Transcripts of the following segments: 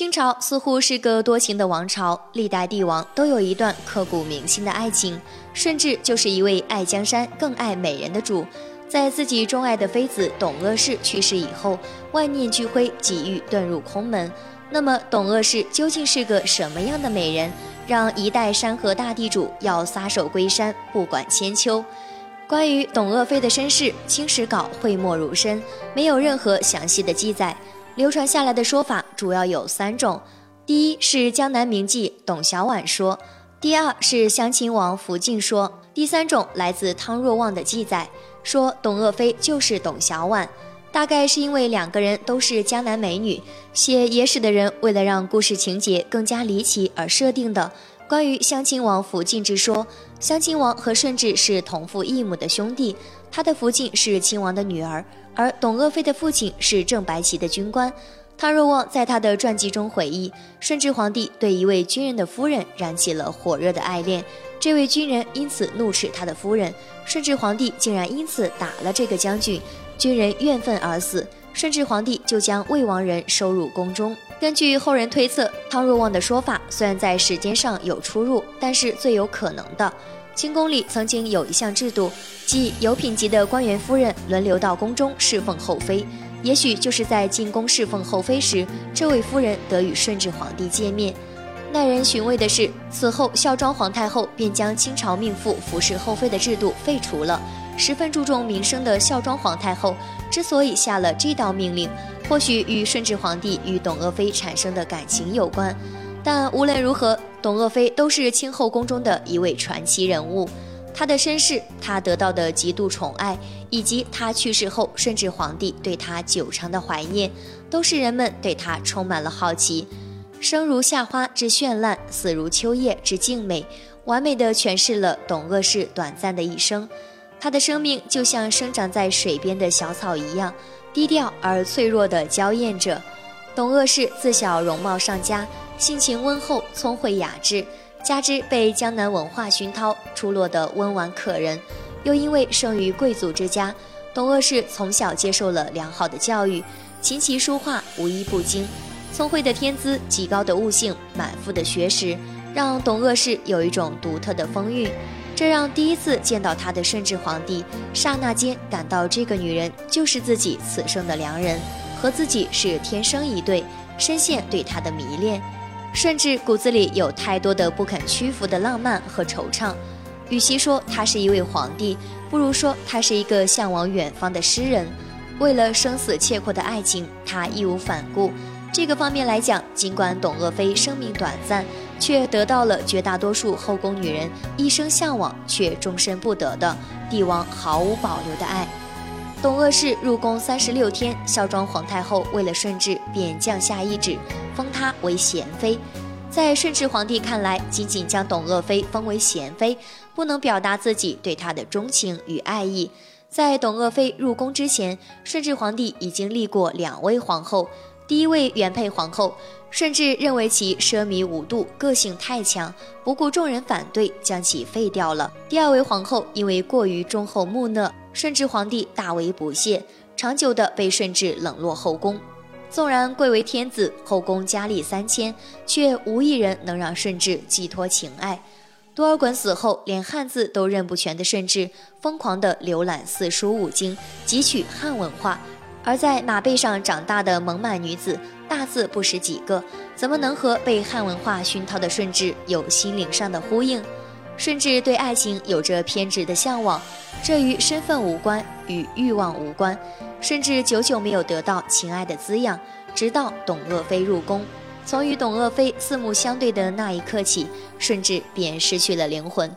清朝似乎是个多情的王朝，历代帝王都有一段刻骨铭心的爱情。顺治就是一位爱江山更爱美人的主，在自己钟爱的妃子董鄂氏去世以后，万念俱灰，几欲遁入空门。那么，董鄂氏究竟是个什么样的美人，让一代山河大地主要撒手归山，不管千秋？关于董鄂妃的身世，《清史稿》讳莫如深，没有任何详细的记载。流传下来的说法主要有三种：第一是江南名妓董小宛说；第二是襄亲王福晋说；第三种来自汤若望的记载，说董鄂妃就是董小宛。大概是因为两个人都是江南美女，写野史的人为了让故事情节更加离奇而设定的。关于襄亲王福晋之说，襄亲王和顺治是同父异母的兄弟，他的福晋是亲王的女儿。而董鄂妃的父亲是正白旗的军官，汤若望在他的传记中回忆，顺治皇帝对一位军人的夫人燃起了火热的爱恋，这位军人因此怒斥他的夫人，顺治皇帝竟然因此打了这个将军，军人怨愤而死，顺治皇帝就将魏王人收入宫中。根据后人推测，汤若望的说法虽然在时间上有出入，但是最有可能的。清宫里曾经有一项制度，即有品级的官员夫人轮流到宫中侍奉后妃。也许就是在进宫侍奉后妃时，这位夫人得与顺治皇帝见面。耐人寻味的是，此后孝庄皇太后便将清朝命妇服侍后妃的制度废除了。十分注重名声的孝庄皇太后之所以下了这道命令，或许与顺治皇帝与董鄂妃产生的感情有关。但无论如何。董鄂妃都是清后宫中的一位传奇人物，她的身世、她得到的极度宠爱，以及她去世后顺治皇帝对她久长的怀念，都是人们对她充满了好奇。生如夏花之绚烂，死如秋叶之静美，完美的诠释了董鄂氏短暂的一生。她的生命就像生长在水边的小草一样，低调而脆弱地娇艳着。董鄂氏自小容貌上佳。性情温厚、聪慧雅致，加之被江南文化熏陶，出落得温婉可人。又因为生于贵族之家，董鄂氏从小接受了良好的教育，琴棋书画无一不精。聪慧的天资、极高的悟性、满腹的学识，让董鄂氏有一种独特的风韵。这让第一次见到她的顺治皇帝，刹那间感到这个女人就是自己此生的良人，和自己是天生一对，深陷对她的迷恋。顺治骨子里有太多的不肯屈服的浪漫和惆怅，与其说他是一位皇帝，不如说他是一个向往远方的诗人。为了生死契阔的爱情，他义无反顾。这个方面来讲，尽管董鄂妃生命短暂，却得到了绝大多数后宫女人一生向往却终身不得的帝王毫无保留的爱。董鄂氏入宫三十六天，孝庄皇太后为了顺治，便降下懿旨，封她为贤妃。在顺治皇帝看来，仅仅将董鄂妃封为贤妃，不能表达自己对她的钟情与爱意。在董鄂妃入宫之前，顺治皇帝已经立过两位皇后。第一位原配皇后，顺治认为其奢靡无度，个性太强，不顾众人反对，将其废掉了。第二位皇后因为过于忠厚木讷，顺治皇帝大为不屑，长久的被顺治冷落后宫。纵然贵为天子，后宫佳丽三千，却无一人能让顺治寄托情爱。多尔衮死后，连汉字都认不全的顺治，疯狂地浏览四书五经，汲取汉文化。而在马背上长大的蒙满女子，大字不识几个，怎么能和被汉文化熏陶的顺治有心灵上的呼应？顺治对爱情有着偏执的向往，这与身份无关，与欲望无关。顺治久久没有得到情爱的滋养，直到董鄂妃入宫，从与董鄂妃四目相对的那一刻起，顺治便失去了灵魂。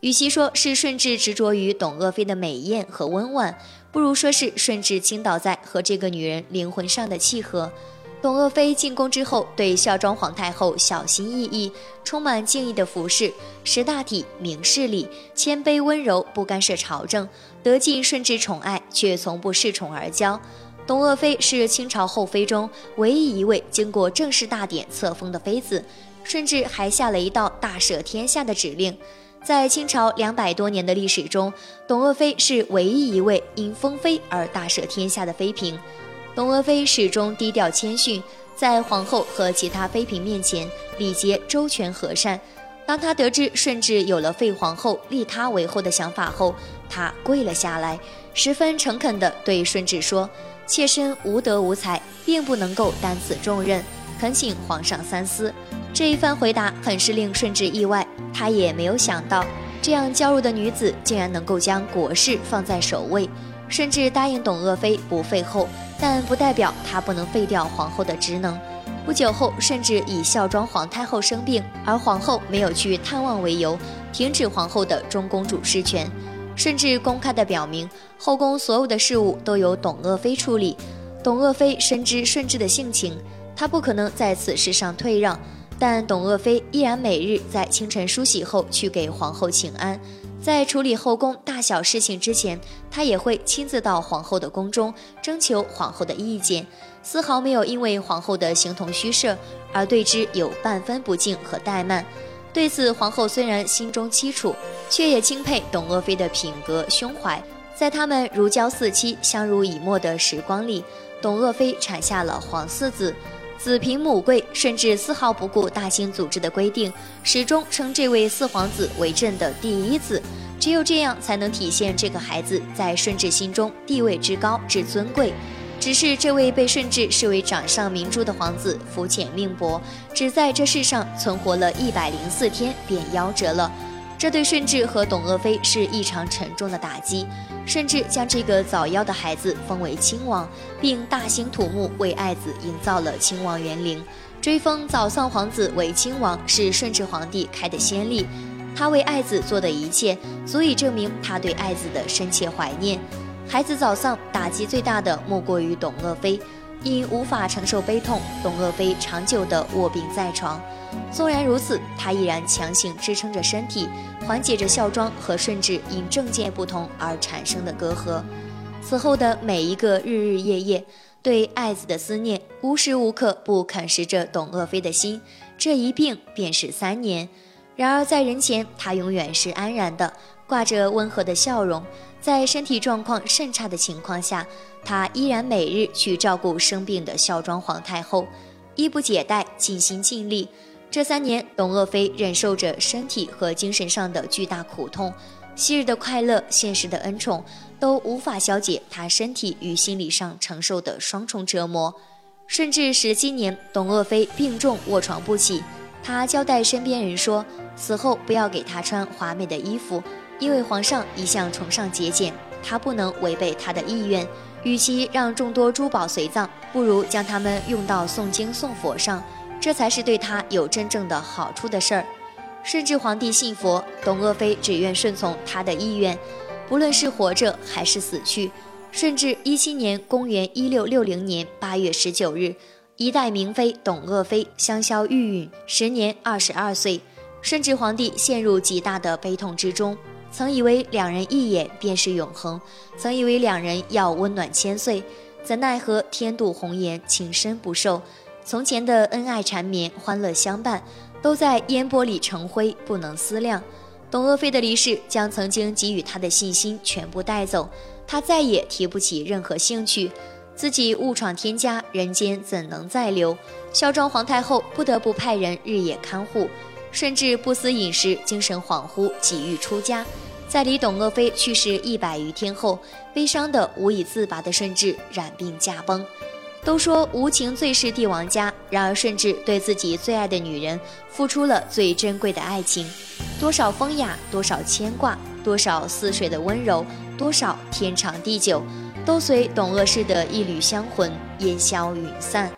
与其说是顺治执着于董鄂妃的美艳和温婉，不如说是顺治倾倒在和这个女人灵魂上的契合。董鄂妃进宫之后，对孝庄皇太后小心翼翼、充满敬意的服侍，识大体、明事理，谦卑温柔，不干涉朝政，得尽顺治宠爱，却从不恃宠而骄。董鄂妃是清朝后妃中唯一一位经过正式大典册封的妃子，顺治还下了一道大赦天下的指令。在清朝两百多年的历史中，董鄂妃是唯一一位因封妃而大赦天下的妃嫔。董鄂妃始终低调谦逊，在皇后和其他妃嫔面前礼节周全和善。当她得知顺治有了废皇后立她为后的想法后，她跪了下来，十分诚恳地对顺治说：“妾身无德无才，并不能够担此重任，恳请皇上三思。”这一番回答很是令顺治意外，他也没有想到这样娇弱的女子竟然能够将国事放在首位。顺治答应董鄂妃不废后，但不代表他不能废掉皇后的职能。不久后，甚至以孝庄皇太后生病，而皇后没有去探望为由，停止皇后的中宫主事权，甚至公开的表明后宫所有的事务都由董鄂妃处理。董鄂妃深知顺治的性情，她不可能在此事上退让，但董鄂妃依然每日在清晨梳洗后去给皇后请安。在处理后宫大小事情之前，她也会亲自到皇后的宫中征求皇后的意见，丝毫没有因为皇后的形同虚设而对之有半分不敬和怠慢。对此，皇后虽然心中凄楚，却也钦佩董鄂妃的品格胸怀。在他们如胶似漆、相濡以沫的时光里，董鄂妃产下了皇四子。子凭母贵，甚至丝毫不顾大清组织的规定，始终称这位四皇子为朕的第一子。只有这样，才能体现这个孩子在顺治心中地位之高之尊贵。只是这位被顺治视为掌上明珠的皇子，肤浅命薄，只在这世上存活了一百零四天便夭折了。这对顺治和董鄂妃是异常沉重的打击，甚至将这个早夭的孩子封为亲王，并大兴土木为爱子营造了亲王园林。追封早丧皇子为亲王是顺治皇帝开的先例，他为爱子做的一切足以证明他对爱子的深切怀念。孩子早丧，打击最大的莫过于董鄂妃。因无法承受悲痛，董鄂妃长久地卧病在床。纵然如此，她依然强行支撑着身体，缓解着孝庄和顺治因政见不同而产生的隔阂。此后的每一个日日夜夜，对爱子的思念无时无刻不啃食着董鄂妃的心。这一病便是三年。然而在人前，她永远是安然的，挂着温和的笑容。在身体状况甚差的情况下，她依然每日去照顾生病的孝庄皇太后，衣不解带，尽心尽力。这三年，董鄂妃忍受着身体和精神上的巨大苦痛，昔日的快乐，现实的恩宠，都无法消解她身体与心理上承受的双重折磨。顺治十七年，董鄂妃病重卧床不起，她交代身边人说，死后不要给她穿华美的衣服。因为皇上一向崇尚节俭，她不能违背他的意愿。与其让众多珠宝随葬，不如将它们用到诵经送佛上，这才是对他有真正的好处的事儿。顺治皇帝信佛，董鄂妃只愿顺从他的意愿，不论是活着还是死去。顺治一七年（公元一六六零年）八月十九日，一代明妃董鄂妃香消玉殒，时年二十二岁。顺治皇帝陷入极大的悲痛之中。曾以为两人一眼便是永恒，曾以为两人要温暖千岁，怎奈何天妒红颜，情深不寿。从前的恩爱缠绵，欢乐相伴，都在烟波里成灰，不能思量。董鄂妃的离世，将曾经给予他的信心全部带走，他再也提不起任何兴趣。自己误闯天家，人间怎能再留？孝庄皇太后不得不派人日夜看护。甚至不思饮食，精神恍惚，几欲出家。在离董鄂妃去世一百余天后，悲伤的无以自拔的顺治染病驾崩。都说无情最是帝王家，然而顺治对自己最爱的女人付出了最珍贵的爱情，多少风雅，多少牵挂，多少似水的温柔，多少天长地久，都随董鄂氏的一缕香魂烟消云散。